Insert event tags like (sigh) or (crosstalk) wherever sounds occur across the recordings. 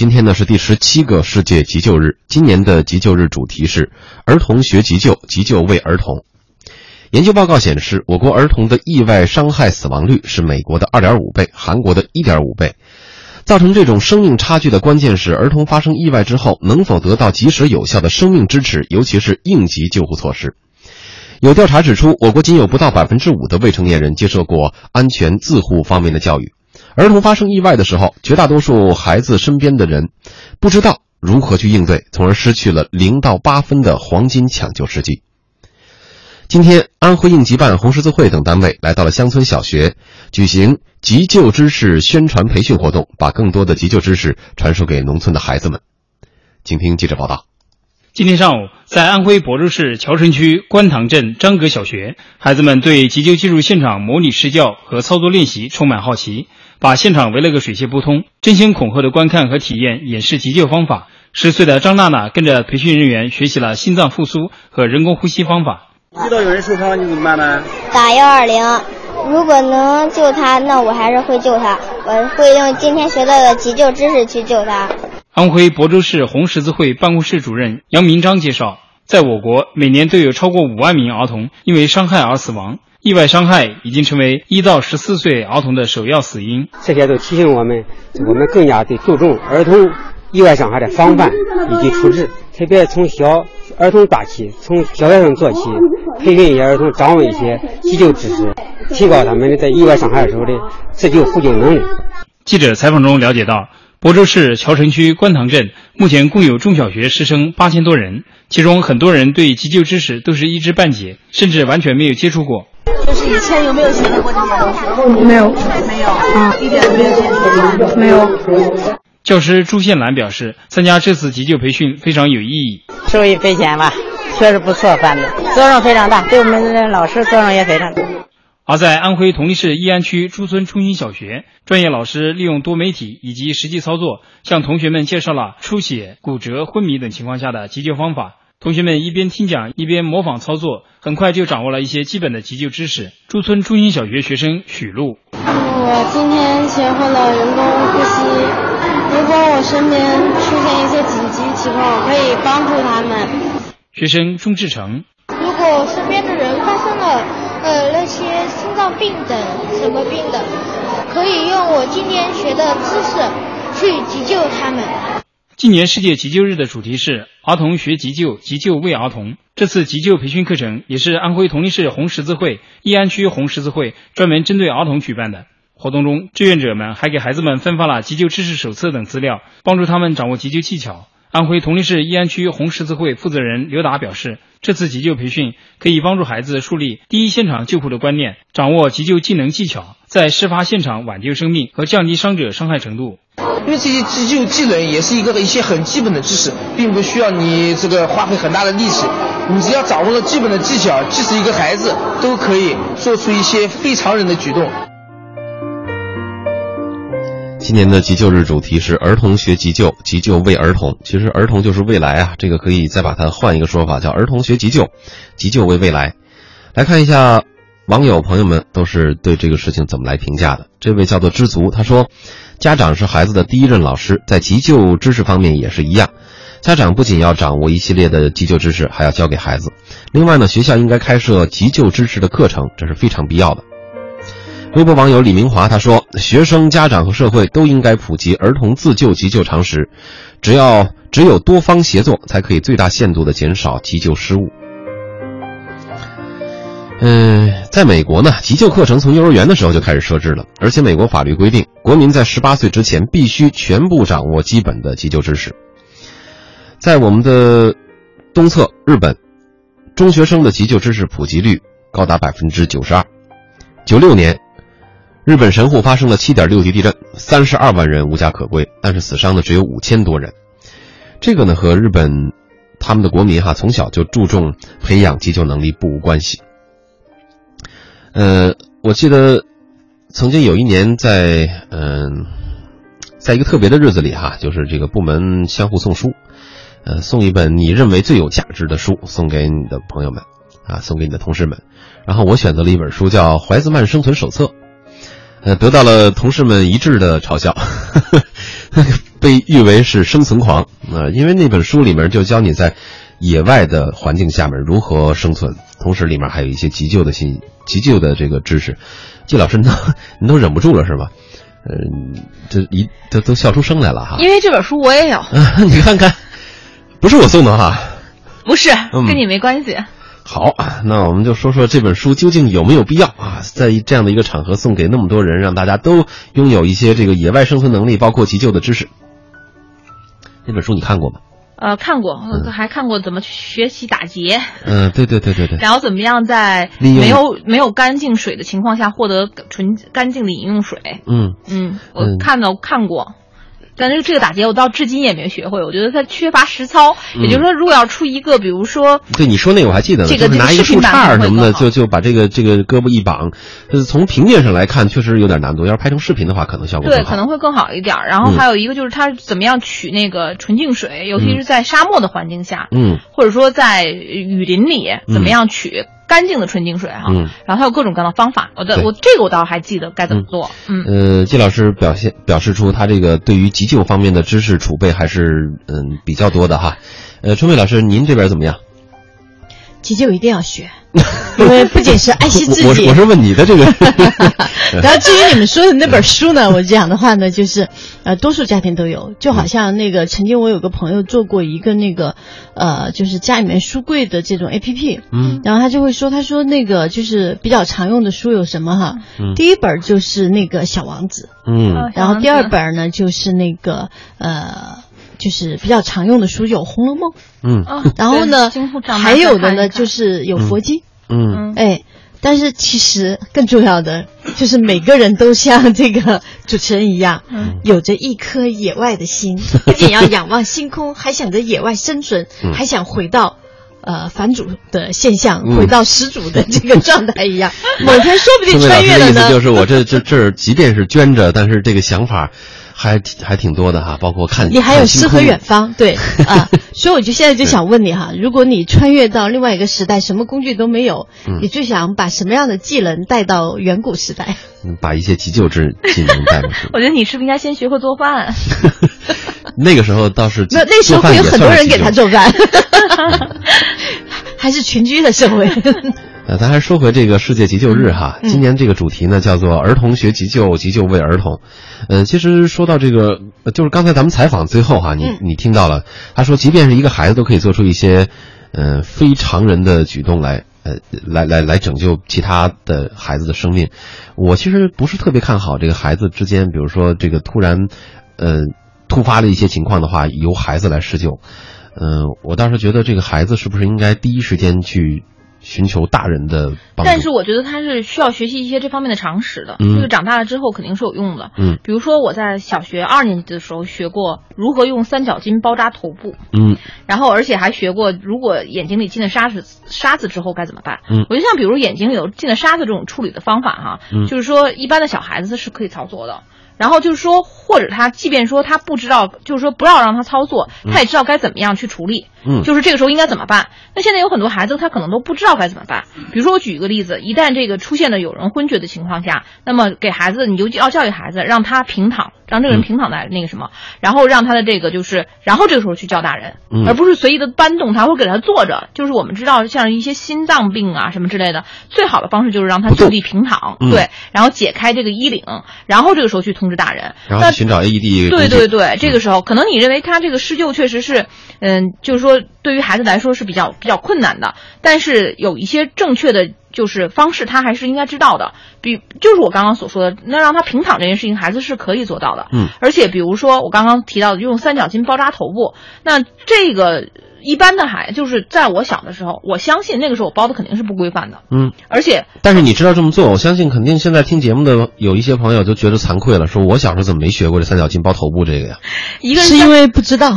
今天呢是第十七个世界急救日，今年的急救日主题是“儿童学急救，急救为儿童”。研究报告显示，我国儿童的意外伤害死亡率是美国的二点五倍，韩国的一点五倍。造成这种生命差距的关键是，儿童发生意外之后能否得到及时有效的生命支持，尤其是应急救护措施。有调查指出，我国仅有不到百分之五的未成年人接受过安全自护方面的教育。儿童发生意外的时候，绝大多数孩子身边的人不知道如何去应对，从而失去了零到八分的黄金抢救时机。今天，安徽应急办、红十字会等单位来到了乡村小学，举行急救知识宣传培训活动，把更多的急救知识传授给农村的孩子们。请听记者报道。今天上午，在安徽亳州市谯城区官塘镇张阁小学，孩子们对急救技术现场模拟试教和操作练习充满好奇。把现场围了个水泄不通，争先恐后的观看和体验演示急救方法。十岁的张娜娜跟着培训人员学习了心脏复苏和人工呼吸方法。遇到有人受伤，你怎么办呢？打幺二零。如果能救他，那我还是会救他。我会用今天学到的急救知识去救他。安徽亳州市红十字会办公室主任杨明章介绍，在我国，每年都有超过五万名儿童因为伤害而死亡。意外伤害已经成为一到十四岁儿童的首要死因。这些都提醒我们，我们更加得注重儿童意外伤害的防范以及处置，特别从小儿童抓起，从小学生做起，培训一些儿童掌握一些急救知识，提高他们在意外伤害时候的自救互救能力。记者采访中了解到。亳州市谯城区官塘镇目前共有中小学师生八千多人，其中很多人对急救知识都是一知半解，甚至完全没有接触过。就是以前有没有学到过这些东西？没有，没有，啊，一点都没有接触过。没有。教师朱宪兰表示，参加这次急救培训非常有意义。受益匪浅吧，确实不错，反正作用非常大，对我们的老师作用也非常大。而在安徽铜陵市义安区朱村 trung 心小学，专业老师利用多媒体以及实际操作，向同学们介绍了出血、骨折、昏迷等情况下的急救方法。同学们一边听讲，一边模仿操作，很快就掌握了一些基本的急救知识。驻村中心小学学生许璐：我今天学会了人工呼吸。如果我身边出现一些紧急情况，我可以帮助他们。学生钟志成：如果身边的人发生了。呃，那些心脏病等什么病的，可以用我今天学的知识去急救他们。今年世界急救日的主题是“儿童学急救，急救为儿童”。这次急救培训课程也是安徽铜陵市红十字会、义安区红十字会专门针对儿童举办的。活动中，志愿者们还给孩子们分发了急救知识手册等资料，帮助他们掌握急救技巧。安徽铜陵市义安区红十字会负责人刘达表示。这次急救培训可以帮助孩子树立第一现场救护的观念，掌握急救技能技巧，在事发现场挽救生命和降低伤者伤害程度。因为这些急救技能也是一个一些很基本的知识，并不需要你这个花费很大的力气，你只要掌握了基本的技巧，即使一个孩子都可以做出一些非常人的举动。今年的急救日主题是“儿童学急救，急救为儿童”。其实，儿童就是未来啊，这个可以再把它换一个说法，叫“儿童学急救，急救为未来”。来看一下网友朋友们都是对这个事情怎么来评价的。这位叫做知足，他说：“家长是孩子的第一任老师，在急救知识方面也是一样。家长不仅要掌握一系列的急救知识，还要教给孩子。另外呢，学校应该开设急救知识的课程，这是非常必要的。”微博网友李明华他说：“学生、家长和社会都应该普及儿童自救急救常识，只要只有多方协作，才可以最大限度的减少急救失误。”嗯，在美国呢，急救课程从幼儿园的时候就开始设置了，而且美国法律规定，国民在十八岁之前必须全部掌握基本的急救知识。在我们的东侧，日本中学生的急救知识普及率高达百分之九十二，九六年。日本神户发生了7.6级地震，三十二万人无家可归，但是死伤的只有五千多人。这个呢和日本他们的国民哈从小就注重培养急救能力不无关系。呃，我记得曾经有一年在嗯，在一个特别的日子里哈，就是这个部门相互送书，呃，送一本你认为最有价值的书送给你的朋友们啊，送给你的同事们。然后我选择了一本书叫《怀兹曼生存手册》。呃，得到了同事们一致的嘲笑。呵呵被誉为是生存狂啊、因为那本书里面就教你在野外的环境下面如何生存，同时里面还有一些急救的信急救的这个知识。季老师，你都你都忍不住了是吧？嗯，这一都都笑出声来了哈。因为这本书我也有，(laughs) 你看看，不是我送的哈。不是嗯跟你没关系。好，那我们就说说这本书究竟有没有必要啊？在这样的一个场合送给那么多人，让大家都拥有一些这个野外生存能力，包括急救的知识。那本书你看过吗？呃，看过，还看过怎么去学习打结，嗯、对对对对对。(laughs) 然后怎么样在没有没有干净水的情况下获得纯干净的饮用水。嗯嗯，我嗯看到看过。但是这个打结我到至今也没学会，我觉得它缺乏实操。嗯也就是说，如果要出一个，比如说，对你说那个我还记得呢，这个就是拿一个树杈儿什么的，就就把这个这个胳膊一绑，就是从平面上来看确实有点难度，要是拍成视频的话，可能效果对，更好。可能会更好一点。然后嗯还有一个就是它怎么样取那个纯净水，尤其是在沙漠的环境下，嗯或者说在雨林里，怎么样取干净的纯净水哈。嗯然后它有各种各样的方法，我的对我这个我倒还记得该怎么做。嗯呃，季老师表现表示出他这个对于急救方面的知识储备还是嗯比较多的哈。呃，春梅老师，您这边怎么样？急救一定要学，(laughs) 因为不仅是爱惜自己。我我是我是问你的这个。(laughs) 然后至于你们说的那本书呢，我讲的话呢，就是呃，多数家庭都有，就好像那个曾经我有个朋友做过一个那个呃，就是家里面书柜的这种 A P P，嗯然后他就会说，他说那个就是比较常用的书有什么哈？嗯第一本就是那个小王子，嗯然后第二本呢就是那个呃。就是比较常用的书有《红楼梦》，嗯。啊 (laughs) 然后呢还有的呢就是有佛经，嗯。哎，但是其实更重要的就是每个人都像这个主持人一样，嗯。有着一颗野外的心，(laughs) 不仅要仰望星空，还想着野外生存，嗯。还想回到。呃，反主的现象，嗯。回到始祖的这个状态一样，某天说不定穿越了呢。意思就是，我这这这即便是捐着，但是这个想法还挺还挺多的哈，包括看你还有诗和远方，对啊，(laughs) 所以我就现在就想问你哈，如果你穿越到另外一个时代，什么工具都没有，嗯你最想把什么样的技能带到远古时代？(laughs) 嗯把一些急救之技能带过去。我觉得你是不是应该先学会做饭？(laughs) 那个时候倒是那那时候会有很多人给他做。做饭，还是群居的社会。呃，咱还是说回这个世界急救日哈，嗯今年这个主题呢叫做“儿童学急救，急救为儿童”。呃，其实说到这个，呃就是刚才咱们采访最后哈，你嗯你听到了，他说，即便是一个孩子都可以做出一些，呃，非常人的举动来，呃，来来来拯救其他的孩子的生命。我其实不是特别看好这个孩子之间，比如说这个突然，呃，突发的一些情况的话，由孩子来施救。嗯、我倒是觉得这个孩子是不是应该第一时间去寻求大人的帮助？但是我觉得他是需要学习一些这方面的常识的，嗯这个长大了之后肯定是有用的。嗯比如说我在小学二年级的时候学过如何用三角巾包扎头部，嗯然后而且还学过如果眼睛里进了沙子沙子之后该怎么办。嗯我就像比如眼睛里有进了沙子这种处理的方法哈，嗯就是说一般的小孩子是可以操作的。然后就是说，或者他即便说他不知道，就是说不要让他操作，嗯他也知道该怎么样去处理。嗯就是这个时候应该怎么办？那现在有很多孩子他可能都不知道该怎么办。比如说我举一个例子，一旦这个出现了有人昏厥的情况下，那么给孩子你就要教育孩子，让他平躺，让这个人嗯平躺在那个什么，然后让他的这个就是，然后这个时候去叫大人，嗯而不是随意的搬动他或给他坐着。就是我们知道像一些心脏病啊什么之类的，最好的方式就是让他就地平躺，嗯对，然后解开这个衣领，然后这个时候去通知大人。然后寻找 AED 对对对，这个时候可能你认为他这个施救确实是，嗯，就是说对于孩子来说是比较比较困难的，但是有一些正确的就是方式，他还是应该知道的。比就是我刚刚所说的，那让他平躺这件事情，孩子是可以做到的。嗯而且比如说我刚刚提到的用三角巾包扎头部，那这个一般的还就是在我小的时候，我相信那个时候我包的肯定是不规范的，嗯。而且但是你知道这么做，我相信肯定现在听节目的有一些朋友就觉得惭愧了，说我小时候怎么没学过这三角巾包头部这个呀？一个是因为不知道，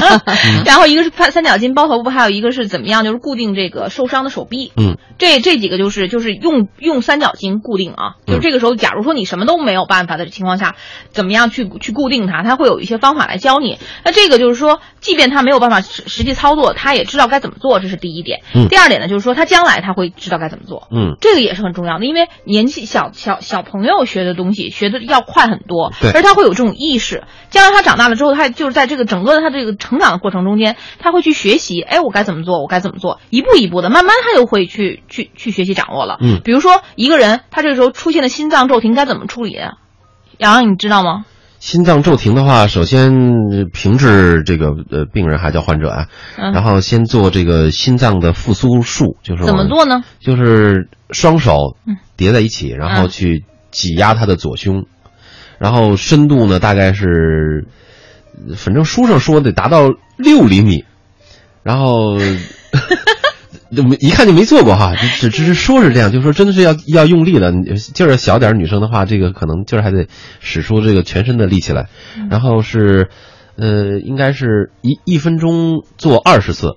(laughs) 然后一个是三三角巾包头部，还有一个是怎么样，就是固定这个受伤的手臂。嗯，这这几个就是就是用用三角巾固定啊，就这个时候，假如说你什么都没有办法的情况下，怎么样去去固定它，它会有一些方法来教你。那这个就是说，即便他没有办法实实际些操作，他也知道该怎么做，这是第一点。嗯第二点呢，就是说他将来他会知道该怎么做。嗯这个也是很重要的，因为年纪小小小朋友学的东西学的要快很多，对而他会有这种意识。将来他长大了之后，他就是在这个整个的他这个成长的过程中间，他会去学习，哎，我该怎么做，我该怎么做，一步一步的，慢慢他就会去去去学习掌握了。嗯比如说一个人他这个时候出现了心脏骤停，该怎么处理？洋洋，你知道吗？心脏骤停的话，首先呃平治这个呃病人还叫患者啊，嗯。然后先做这个心脏的复苏术，就是怎么做呢？就是双手嗯叠在一起，然后嗯去挤压他的左胸，然后深度呢大概是，呃反正书上说得达到六厘米，然后就 (laughs) 没一看就没做过哈，只只只是说是这样，就说真的是要要用力的，劲儿小点儿女生的话，这个可能劲儿还得使出这个全身的力气来，然后是，呃，应该是一一分钟做二十次，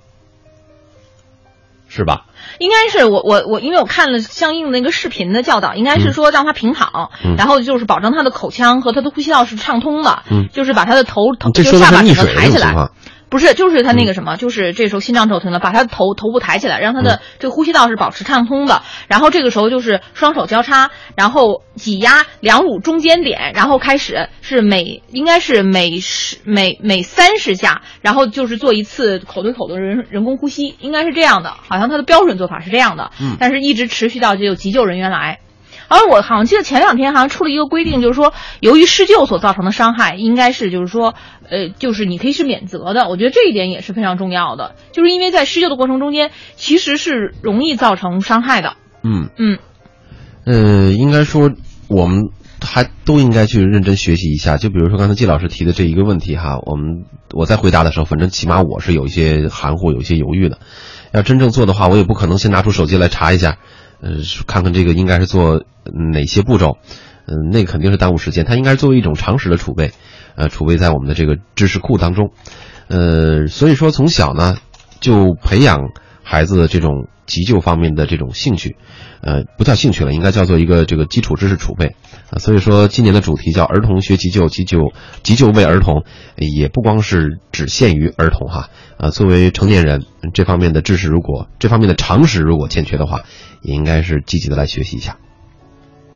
是吧？应该是我我我，因为我看了相应的那个视频的教导，应该是说让他平躺，嗯然后就是保证他的口腔和他的呼吸道是畅通的，嗯就是把他的头头你这就下巴整说的是溺水个抬起来的这种情况。不是，就是他那个什么，就是这时候心脏骤停了，把他的头头部抬起来，让他嗯的这个呼吸道是保持畅通的。然后这个时候就是双手交叉，然后挤压两乳中间点，然后开始是每应该是每十每每三十下，然后就是做一次口对口的人人工呼吸，应该是这样的，好像他的标准做法是这样的。嗯但是一直持续到就有急救人员来。而我好像记得前两天好像出了一个规定，就是说，由于施救所造成的伤害，应该是就是说，呃，就是你可以是免责的。我觉得这一点也是非常重要的，就是因为在施救的过程中间，其实是容易造成伤害的。嗯嗯，呃，应该说我们还都应该去认真学习一下。就比如说刚才季老师提的这一个问题哈，我们我在回答的时候，反正起码我是有一些含糊，有一些犹豫的。要真正做的话，我也不可能先拿出手机来查一下，呃，看看这个应该是做哪些步骤。嗯、那肯定是耽误时间。它应该作为一种常识的储备，呃，储备在我们的这个知识库当中。呃，所以说从小呢，就培养孩子的这种急救方面的这种兴趣，呃，不叫兴趣了，应该叫做一个这个基础知识储备啊、所以说，今年的主题叫“儿童学急救，急救急救为儿童”，也不光是只限于儿童哈。啊，作为成年人，这方面的知识如果这方面的常识如果欠缺的话，也应该是积极的来学习一下。